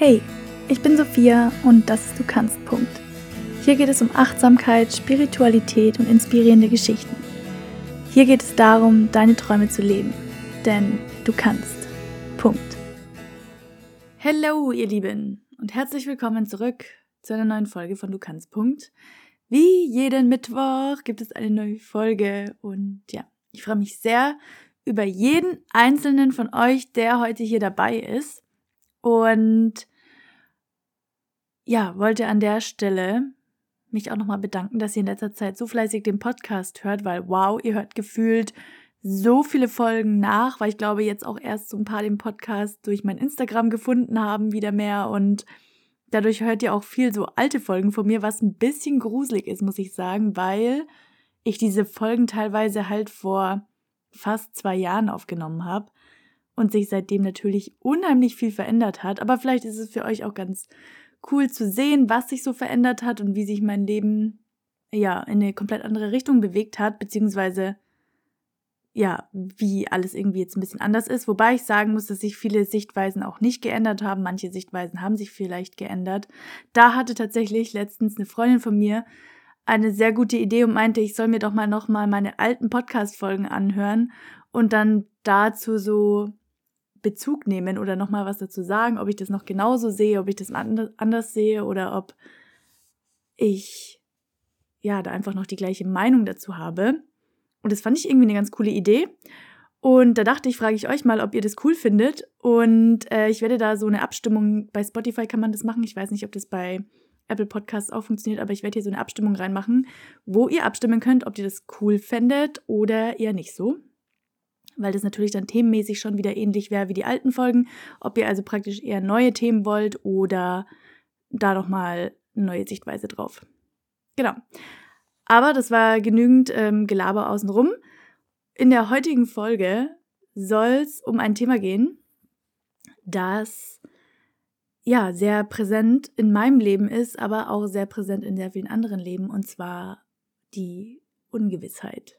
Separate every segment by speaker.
Speaker 1: Hey, ich bin Sophia und das ist Du kannst. Punkt. Hier geht es um Achtsamkeit, Spiritualität und inspirierende Geschichten. Hier geht es darum, deine Träume zu leben. Denn du kannst. Punkt. Hallo, ihr Lieben, und herzlich willkommen zurück zu einer neuen Folge von Du kannst. Punkt. Wie jeden Mittwoch gibt es eine neue Folge und ja, ich freue mich sehr über jeden einzelnen von euch, der heute hier dabei ist. Und ja, wollte an der Stelle mich auch nochmal bedanken, dass ihr in letzter Zeit so fleißig den Podcast hört, weil wow, ihr hört gefühlt so viele Folgen nach, weil ich glaube, jetzt auch erst so ein paar den Podcast durch mein Instagram gefunden haben, wieder mehr und dadurch hört ihr auch viel so alte Folgen von mir, was ein bisschen gruselig ist, muss ich sagen, weil ich diese Folgen teilweise halt vor fast zwei Jahren aufgenommen habe und sich seitdem natürlich unheimlich viel verändert hat. Aber vielleicht ist es für euch auch ganz cool zu sehen, was sich so verändert hat und wie sich mein Leben ja in eine komplett andere Richtung bewegt hat, beziehungsweise ja, wie alles irgendwie jetzt ein bisschen anders ist. Wobei ich sagen muss, dass sich viele Sichtweisen auch nicht geändert haben. Manche Sichtweisen haben sich vielleicht geändert. Da hatte tatsächlich letztens eine Freundin von mir eine sehr gute Idee und meinte, ich soll mir doch mal nochmal meine alten Podcast-Folgen anhören und dann dazu so Bezug nehmen oder nochmal was dazu sagen, ob ich das noch genauso sehe, ob ich das anders sehe oder ob ich ja da einfach noch die gleiche Meinung dazu habe. Und das fand ich irgendwie eine ganz coole Idee. Und da dachte ich, frage ich euch mal, ob ihr das cool findet. Und äh, ich werde da so eine Abstimmung, bei Spotify kann man das machen. Ich weiß nicht, ob das bei Apple Podcasts auch funktioniert, aber ich werde hier so eine Abstimmung reinmachen, wo ihr abstimmen könnt, ob ihr das cool fändet oder eher nicht so. Weil das natürlich dann themenmäßig schon wieder ähnlich wäre wie die alten Folgen. Ob ihr also praktisch eher neue Themen wollt oder da nochmal eine neue Sichtweise drauf. Genau. Aber das war genügend ähm, Gelaber außenrum. In der heutigen Folge soll es um ein Thema gehen, das ja, sehr präsent in meinem Leben ist, aber auch sehr präsent in sehr vielen anderen Leben, und zwar die Ungewissheit.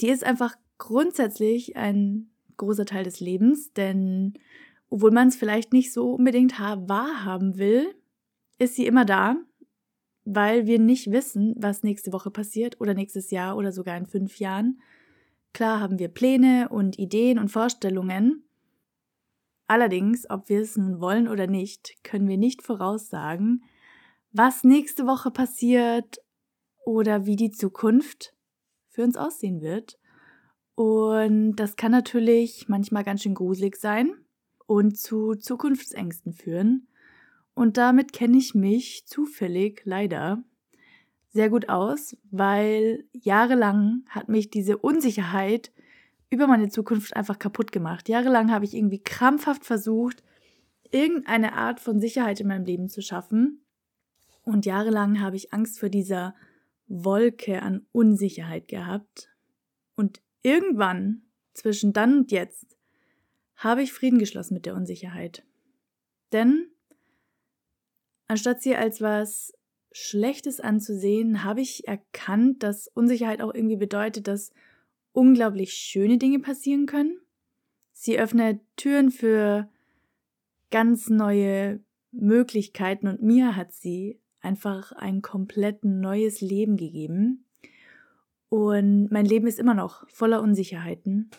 Speaker 1: Die ist einfach grundsätzlich ein großer Teil des Lebens, denn obwohl man es vielleicht nicht so unbedingt wahrhaben will, ist sie immer da, weil wir nicht wissen, was nächste Woche passiert oder nächstes Jahr oder sogar in fünf Jahren. Klar haben wir Pläne und Ideen und Vorstellungen, Allerdings, ob wir es nun wollen oder nicht, können wir nicht voraussagen, was nächste Woche passiert oder wie die Zukunft für uns aussehen wird. Und das kann natürlich manchmal ganz schön gruselig sein und zu Zukunftsängsten führen. Und damit kenne ich mich zufällig leider sehr gut aus, weil jahrelang hat mich diese Unsicherheit über meine Zukunft einfach kaputt gemacht. Jahrelang habe ich irgendwie krampfhaft versucht, irgendeine Art von Sicherheit in meinem Leben zu schaffen. Und jahrelang habe ich Angst vor dieser Wolke an Unsicherheit gehabt. Und irgendwann, zwischen dann und jetzt, habe ich Frieden geschlossen mit der Unsicherheit. Denn anstatt sie als was Schlechtes anzusehen, habe ich erkannt, dass Unsicherheit auch irgendwie bedeutet, dass unglaublich schöne Dinge passieren können. Sie öffnet Türen für ganz neue Möglichkeiten und mir hat sie einfach ein komplett neues Leben gegeben. Und mein Leben ist immer noch voller Unsicherheiten.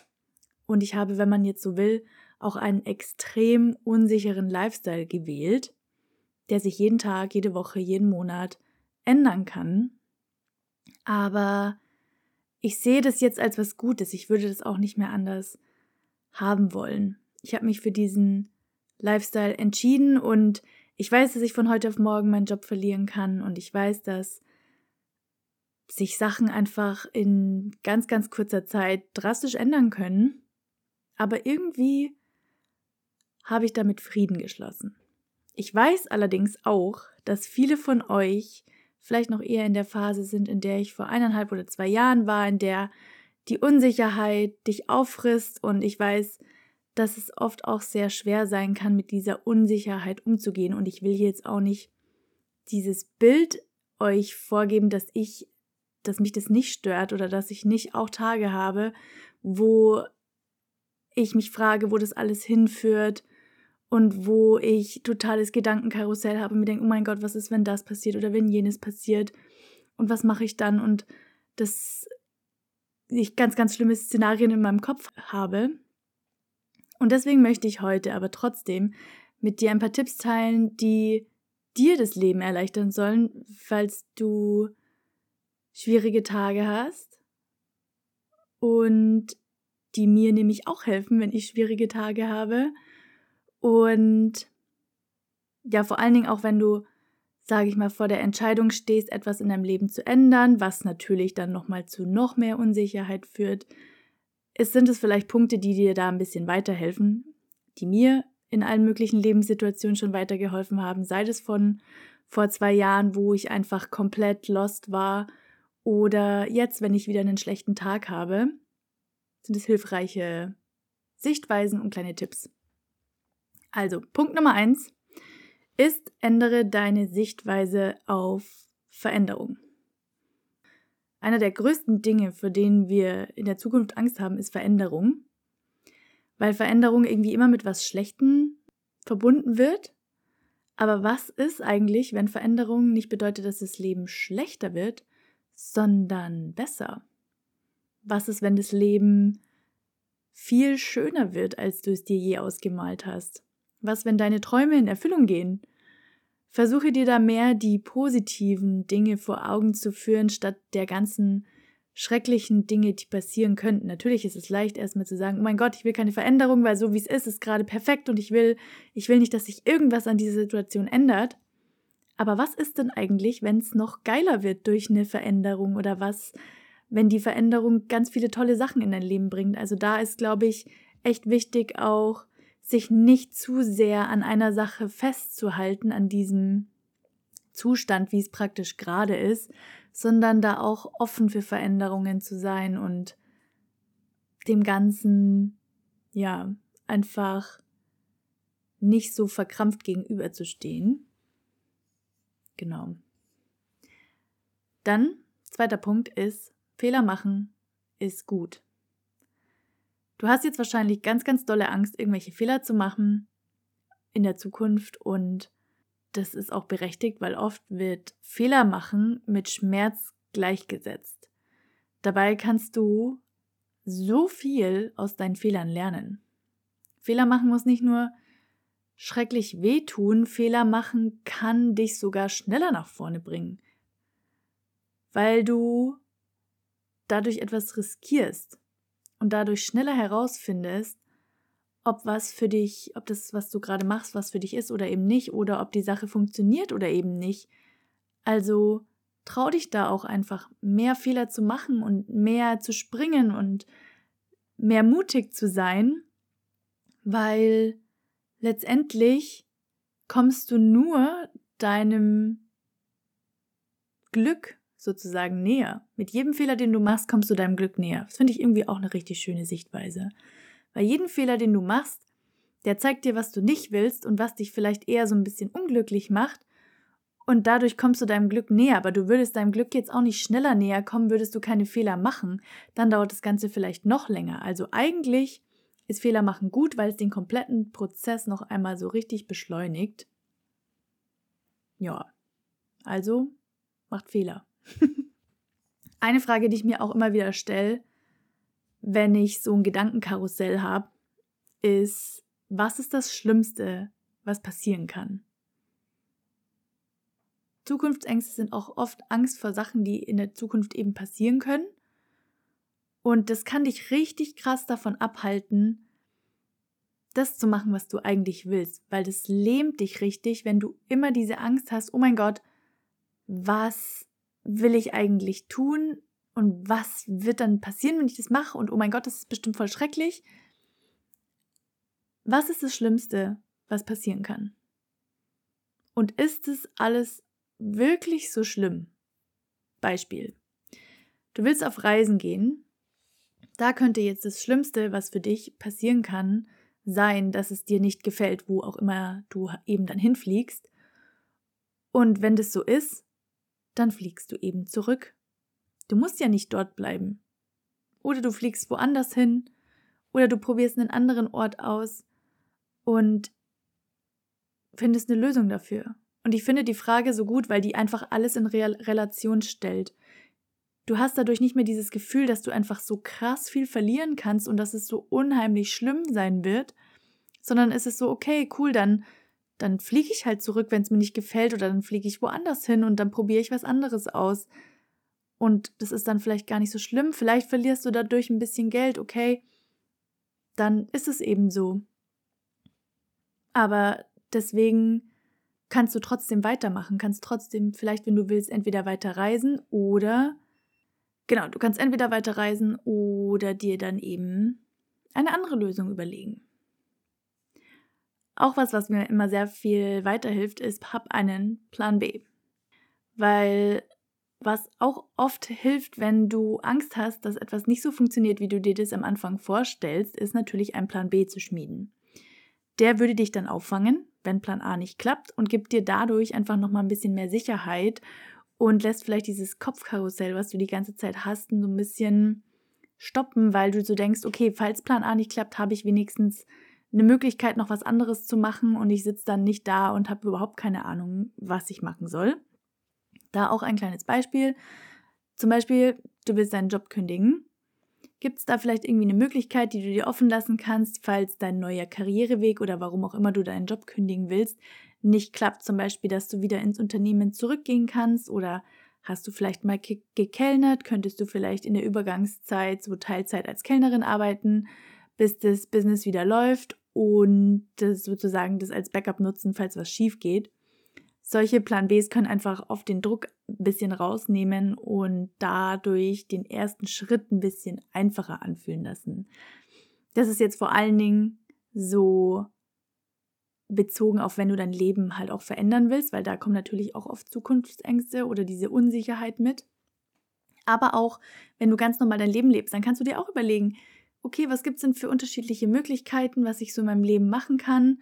Speaker 1: Und ich habe, wenn man jetzt so will, auch einen extrem unsicheren Lifestyle gewählt, der sich jeden Tag, jede Woche, jeden Monat ändern kann. Aber ich sehe das jetzt als was Gutes. Ich würde das auch nicht mehr anders haben wollen. Ich habe mich für diesen Lifestyle entschieden und ich weiß, dass ich von heute auf morgen meinen Job verlieren kann und ich weiß, dass sich Sachen einfach in ganz, ganz kurzer Zeit drastisch ändern können. Aber irgendwie habe ich damit Frieden geschlossen. Ich weiß allerdings auch, dass viele von euch vielleicht noch eher in der Phase sind, in der ich vor eineinhalb oder zwei Jahren war, in der die Unsicherheit dich auffrisst und ich weiß, dass es oft auch sehr schwer sein kann, mit dieser Unsicherheit umzugehen. Und ich will hier jetzt auch nicht dieses Bild euch vorgeben, dass ich, dass mich das nicht stört oder dass ich nicht auch Tage habe, wo ich mich frage, wo das alles hinführt und wo ich totales Gedankenkarussell habe und mir denke, oh mein Gott, was ist, wenn das passiert oder wenn jenes passiert und was mache ich dann und dass ich ganz, ganz schlimme Szenarien in meinem Kopf habe. Und deswegen möchte ich heute aber trotzdem mit dir ein paar Tipps teilen, die dir das Leben erleichtern sollen, falls du schwierige Tage hast und die mir nämlich auch helfen, wenn ich schwierige Tage habe. Und ja, vor allen Dingen auch, wenn du, sage ich mal, vor der Entscheidung stehst, etwas in deinem Leben zu ändern, was natürlich dann nochmal zu noch mehr Unsicherheit führt. Es sind es vielleicht Punkte, die dir da ein bisschen weiterhelfen, die mir in allen möglichen Lebenssituationen schon weitergeholfen haben, sei es von vor zwei Jahren, wo ich einfach komplett lost war, oder jetzt, wenn ich wieder einen schlechten Tag habe, sind es hilfreiche Sichtweisen und kleine Tipps. Also, Punkt Nummer eins ist, ändere deine Sichtweise auf Veränderung. Einer der größten Dinge, für den wir in der Zukunft Angst haben, ist Veränderung weil Veränderung irgendwie immer mit was Schlechtem verbunden wird. Aber was ist eigentlich, wenn Veränderung nicht bedeutet, dass das Leben schlechter wird, sondern besser? Was ist, wenn das Leben viel schöner wird, als du es dir je ausgemalt hast? Was, wenn deine Träume in Erfüllung gehen? Versuche dir da mehr die positiven Dinge vor Augen zu führen, statt der ganzen schrecklichen Dinge, die passieren könnten. Natürlich ist es leicht, erstmal zu sagen, oh mein Gott, ich will keine Veränderung, weil so wie es ist, ist gerade perfekt und ich will, ich will nicht, dass sich irgendwas an dieser Situation ändert. Aber was ist denn eigentlich, wenn es noch geiler wird durch eine Veränderung oder was, wenn die Veränderung ganz viele tolle Sachen in dein Leben bringt? Also da ist, glaube ich, echt wichtig auch, sich nicht zu sehr an einer Sache festzuhalten, an diesem Zustand, wie es praktisch gerade ist, sondern da auch offen für Veränderungen zu sein und dem Ganzen, ja, einfach nicht so verkrampft gegenüberzustehen. Genau. Dann, zweiter Punkt ist, Fehler machen ist gut. Du hast jetzt wahrscheinlich ganz, ganz dolle Angst, irgendwelche Fehler zu machen in der Zukunft und das ist auch berechtigt, weil oft wird Fehler machen mit Schmerz gleichgesetzt. Dabei kannst du so viel aus deinen Fehlern lernen. Fehler machen muss nicht nur schrecklich wehtun, Fehler machen kann dich sogar schneller nach vorne bringen, weil du dadurch etwas riskierst und dadurch schneller herausfindest, ob was für dich, ob das, was du gerade machst, was für dich ist oder eben nicht, oder ob die Sache funktioniert oder eben nicht. Also trau dich da auch einfach mehr Fehler zu machen und mehr zu springen und mehr mutig zu sein, weil letztendlich kommst du nur deinem Glück sozusagen näher. Mit jedem Fehler, den du machst, kommst du deinem Glück näher. Das finde ich irgendwie auch eine richtig schöne Sichtweise. Weil jeden Fehler, den du machst, der zeigt dir, was du nicht willst und was dich vielleicht eher so ein bisschen unglücklich macht. Und dadurch kommst du deinem Glück näher. Aber du würdest deinem Glück jetzt auch nicht schneller näher kommen, würdest du keine Fehler machen. Dann dauert das Ganze vielleicht noch länger. Also eigentlich ist Fehler machen gut, weil es den kompletten Prozess noch einmal so richtig beschleunigt. Ja, also macht Fehler. Eine Frage, die ich mir auch immer wieder stelle, wenn ich so ein Gedankenkarussell habe, ist, was ist das Schlimmste, was passieren kann? Zukunftsängste sind auch oft Angst vor Sachen, die in der Zukunft eben passieren können. Und das kann dich richtig krass davon abhalten, das zu machen, was du eigentlich willst, weil das lähmt dich richtig, wenn du immer diese Angst hast, oh mein Gott, was will ich eigentlich tun? Und was wird dann passieren, wenn ich das mache? Und oh mein Gott, das ist bestimmt voll schrecklich. Was ist das Schlimmste, was passieren kann? Und ist es alles wirklich so schlimm? Beispiel. Du willst auf Reisen gehen. Da könnte jetzt das Schlimmste, was für dich passieren kann, sein, dass es dir nicht gefällt, wo auch immer du eben dann hinfliegst. Und wenn das so ist, dann fliegst du eben zurück Du musst ja nicht dort bleiben. Oder du fliegst woanders hin. Oder du probierst einen anderen Ort aus. Und findest eine Lösung dafür. Und ich finde die Frage so gut, weil die einfach alles in Re Relation stellt. Du hast dadurch nicht mehr dieses Gefühl, dass du einfach so krass viel verlieren kannst und dass es so unheimlich schlimm sein wird, sondern es ist so, okay, cool, dann, dann fliege ich halt zurück, wenn es mir nicht gefällt, oder dann fliege ich woanders hin und dann probiere ich was anderes aus. Und das ist dann vielleicht gar nicht so schlimm. Vielleicht verlierst du dadurch ein bisschen Geld, okay, dann ist es eben so. Aber deswegen kannst du trotzdem weitermachen, kannst trotzdem vielleicht, wenn du willst, entweder weiter reisen oder genau, du kannst entweder weiter reisen oder dir dann eben eine andere Lösung überlegen. Auch was, was mir immer sehr viel weiterhilft, ist, hab einen Plan B. Weil was auch oft hilft, wenn du Angst hast, dass etwas nicht so funktioniert, wie du dir das am Anfang vorstellst, ist natürlich einen Plan B zu schmieden. Der würde dich dann auffangen, wenn Plan A nicht klappt und gibt dir dadurch einfach nochmal ein bisschen mehr Sicherheit und lässt vielleicht dieses Kopfkarussell, was du die ganze Zeit hast, so ein bisschen stoppen, weil du so denkst, okay, falls Plan A nicht klappt, habe ich wenigstens eine Möglichkeit, noch was anderes zu machen und ich sitze dann nicht da und habe überhaupt keine Ahnung, was ich machen soll. Da auch ein kleines Beispiel. Zum Beispiel, du willst deinen Job kündigen Gibt es da vielleicht irgendwie eine Möglichkeit, die du dir offen lassen kannst, falls dein neuer Karriereweg oder warum auch immer du deinen Job kündigen willst, nicht klappt? Zum Beispiel, dass du wieder ins Unternehmen zurückgehen kannst oder hast du vielleicht mal gekellnert? Könntest du vielleicht in der Übergangszeit so Teilzeit als Kellnerin arbeiten, bis das Business wieder läuft und das sozusagen das als Backup nutzen, falls was schief geht? Solche Plan Bs können einfach oft den Druck ein bisschen rausnehmen und dadurch den ersten Schritt ein bisschen einfacher anfühlen lassen. Das ist jetzt vor allen Dingen so bezogen auf, wenn du dein Leben halt auch verändern willst, weil da kommen natürlich auch oft Zukunftsängste oder diese Unsicherheit mit. Aber auch, wenn du ganz normal dein Leben lebst, dann kannst du dir auch überlegen, okay, was gibt es denn für unterschiedliche Möglichkeiten, was ich so in meinem Leben machen kann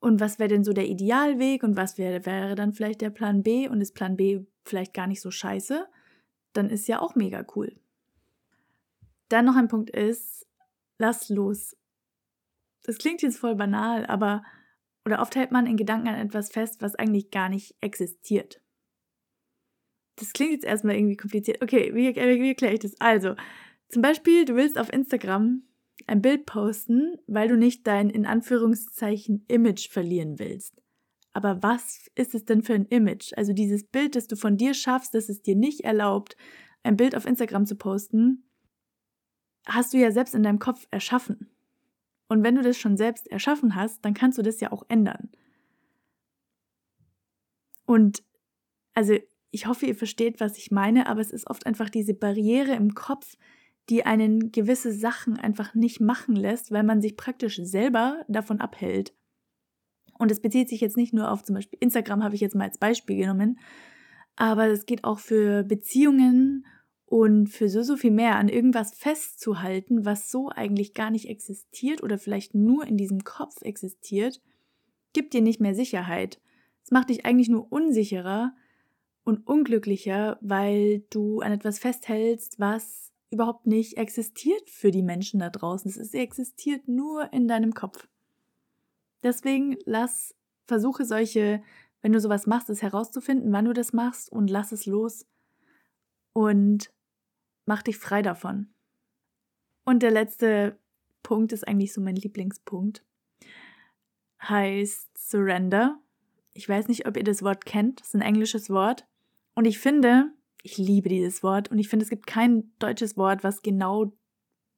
Speaker 1: und was wäre denn so der Idealweg und was wäre, wäre dann vielleicht der Plan B und ist Plan B vielleicht gar nicht so scheiße, dann ist ja auch mega cool. Dann noch ein Punkt ist, lass los. Das klingt jetzt voll banal, aber oder oft hält man in Gedanken an etwas fest, was eigentlich gar nicht existiert. Das klingt jetzt erstmal irgendwie kompliziert. Okay, wie, wie erkläre ich das? Also, zum Beispiel, du willst auf Instagram ein Bild posten, weil du nicht dein in Anführungszeichen Image verlieren willst. Aber was ist es denn für ein Image? Also dieses Bild, das du von dir schaffst, das es dir nicht erlaubt, ein Bild auf Instagram zu posten, hast du ja selbst in deinem Kopf erschaffen. Und wenn du das schon selbst erschaffen hast, dann kannst du das ja auch ändern. Und also ich hoffe, ihr versteht, was ich meine, aber es ist oft einfach diese Barriere im Kopf, die einen gewisse Sachen einfach nicht machen lässt, weil man sich praktisch selber davon abhält. Und es bezieht sich jetzt nicht nur auf zum Beispiel Instagram, habe ich jetzt mal als Beispiel genommen, aber es geht auch für Beziehungen und für so, so viel mehr an irgendwas festzuhalten, was so eigentlich gar nicht existiert oder vielleicht nur in diesem Kopf existiert, gibt dir nicht mehr Sicherheit. Es macht dich eigentlich nur unsicherer und unglücklicher, weil du an etwas festhältst, was überhaupt nicht existiert für die Menschen da draußen. Es existiert nur in deinem Kopf. Deswegen lass, versuche solche, wenn du sowas machst, es herauszufinden, wann du das machst und lass es los und mach dich frei davon. Und der letzte Punkt ist eigentlich so mein Lieblingspunkt. Heißt Surrender. Ich weiß nicht, ob ihr das Wort kennt. Das ist ein englisches Wort. Und ich finde, ich liebe dieses Wort und ich finde, es gibt kein deutsches Wort, was genau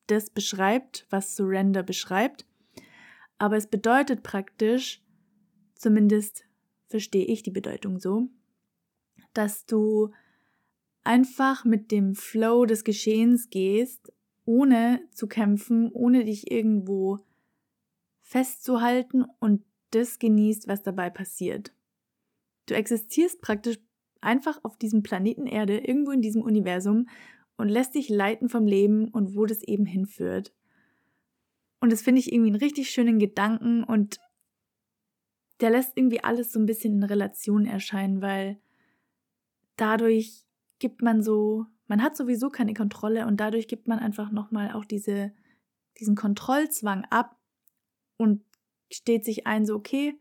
Speaker 1: das beschreibt, was Surrender beschreibt. Aber es bedeutet praktisch, zumindest verstehe ich die Bedeutung so, dass du einfach mit dem Flow des Geschehens gehst, ohne zu kämpfen, ohne dich irgendwo festzuhalten und das genießt, was dabei passiert. Du existierst praktisch einfach auf diesem Planeten Erde, irgendwo in diesem Universum und lässt dich leiten vom Leben und wo das eben hinführt. Und das finde ich irgendwie einen richtig schönen Gedanken und der lässt irgendwie alles so ein bisschen in Relation erscheinen, weil dadurch gibt man so, man hat sowieso keine Kontrolle und dadurch gibt man einfach nochmal auch diese, diesen Kontrollzwang ab und steht sich ein, so, okay,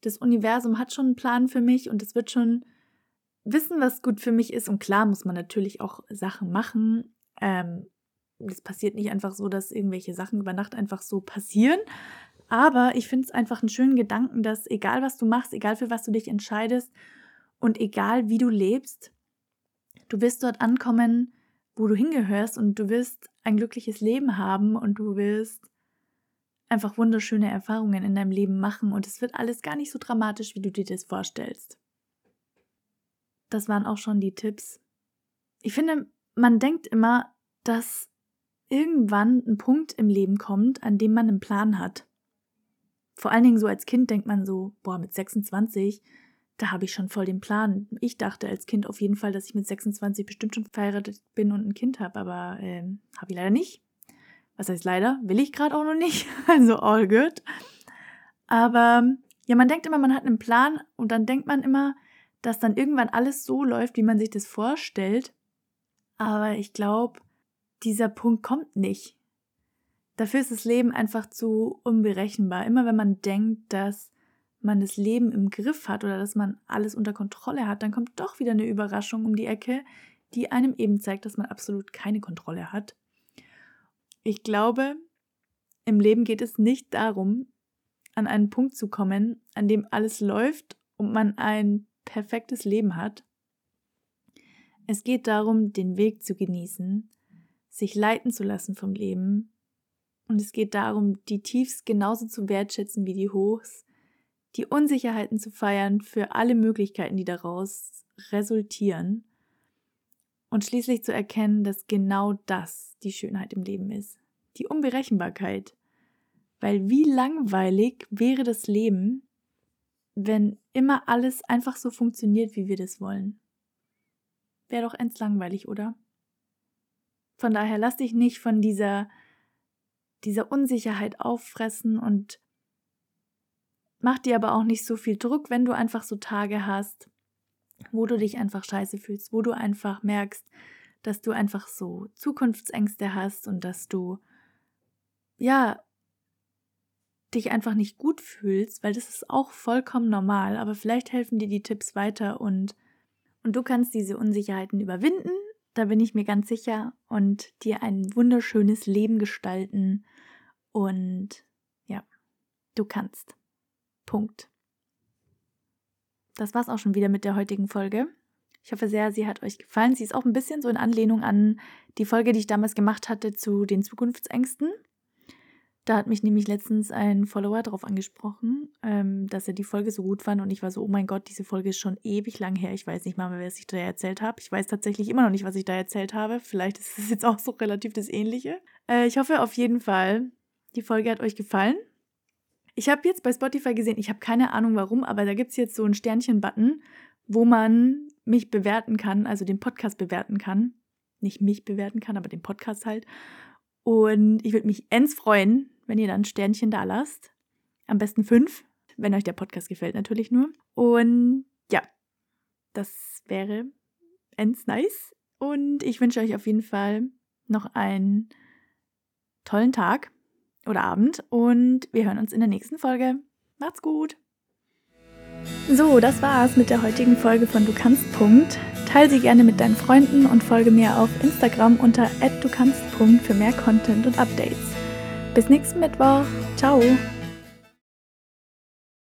Speaker 1: das Universum hat schon einen Plan für mich und es wird schon wissen, was gut für mich ist. Und klar muss man natürlich auch Sachen machen. Ähm, es passiert nicht einfach so, dass irgendwelche Sachen über Nacht einfach so passieren. Aber ich finde es einfach einen schönen Gedanken, dass egal was du machst, egal für was du dich entscheidest und egal wie du lebst, du wirst dort ankommen, wo du hingehörst und du wirst ein glückliches Leben haben und du wirst einfach wunderschöne Erfahrungen in deinem Leben machen und es wird alles gar nicht so dramatisch, wie du dir das vorstellst. Das waren auch schon die Tipps. Ich finde, man denkt immer, dass irgendwann ein Punkt im Leben kommt, an dem man einen Plan hat. Vor allen Dingen so als Kind denkt man so, boah, mit 26, da habe ich schon voll den Plan. Ich dachte als Kind auf jeden Fall, dass ich mit 26 bestimmt schon verheiratet bin und ein Kind habe, aber äh, habe ich leider nicht. Was heißt leider? Will ich gerade auch noch nicht. Also all good. Aber ja, man denkt immer, man hat einen Plan und dann denkt man immer, dass dann irgendwann alles so läuft, wie man sich das vorstellt. Aber ich glaube, dieser Punkt kommt nicht. Dafür ist das Leben einfach zu unberechenbar. Immer wenn man denkt, dass man das Leben im Griff hat oder dass man alles unter Kontrolle hat, dann kommt doch wieder eine Überraschung um die Ecke, die einem eben zeigt, dass man absolut keine Kontrolle hat. Ich glaube, im Leben geht es nicht darum, an einen Punkt zu kommen, an dem alles läuft und man ein perfektes Leben hat. Es geht darum, den Weg zu genießen, sich leiten zu lassen vom Leben. Und es geht darum, die Tiefs genauso zu wertschätzen wie die Hochs, die Unsicherheiten zu feiern für alle Möglichkeiten, die daraus resultieren. Und schließlich zu erkennen, dass genau das die Schönheit im Leben ist. Die Unberechenbarkeit. Weil wie langweilig wäre das Leben, wenn immer alles einfach so funktioniert, wie wir das wollen. Wäre doch ends langweilig, oder? Von daher lass dich nicht von dieser, dieser Unsicherheit auffressen und mach dir aber auch nicht so viel Druck, wenn du einfach so Tage hast, wo du dich einfach scheiße fühlst, wo du einfach merkst, dass du einfach so Zukunftsängste hast und dass du ja dich einfach nicht gut fühlst, weil das ist auch vollkommen normal, aber vielleicht helfen dir die Tipps weiter und, und du kannst diese Unsicherheiten überwinden, da bin ich mir ganz sicher, und dir ein wunderschönes Leben gestalten. Und ja, du kannst. Punkt. Das war's auch schon wieder mit der heutigen Folge. Ich hoffe sehr, sie hat euch gefallen. Sie ist auch ein bisschen so in Anlehnung an die Folge, die ich damals gemacht hatte zu den Zukunftsängsten. Da hat mich nämlich letztens ein Follower darauf angesprochen, ähm, dass er die Folge so gut fand und ich war so, oh mein Gott, diese Folge ist schon ewig lang her. Ich weiß nicht mal mehr, was ich da erzählt habe. Ich weiß tatsächlich immer noch nicht, was ich da erzählt habe. Vielleicht ist es jetzt auch so relativ das Ähnliche. Äh, ich hoffe auf jeden Fall, die Folge hat euch gefallen. Ich habe jetzt bei Spotify gesehen, ich habe keine Ahnung warum, aber da gibt es jetzt so einen Sternchen-Button, wo man mich bewerten kann, also den Podcast bewerten kann. Nicht mich bewerten kann, aber den Podcast halt. Und ich würde mich ends freuen, wenn ihr dann Sternchen da lasst. Am besten fünf, wenn euch der Podcast gefällt natürlich nur. Und ja, das wäre ends nice. Und ich wünsche euch auf jeden Fall noch einen tollen Tag oder Abend und wir hören uns in der nächsten Folge. Macht's gut! So, das war's mit der heutigen Folge von Du kannst. Teil sie gerne mit deinen Freunden und folge mir auf Instagram unter @dukannst. für mehr Content und Updates. Bis nächsten Mittwoch. Ciao.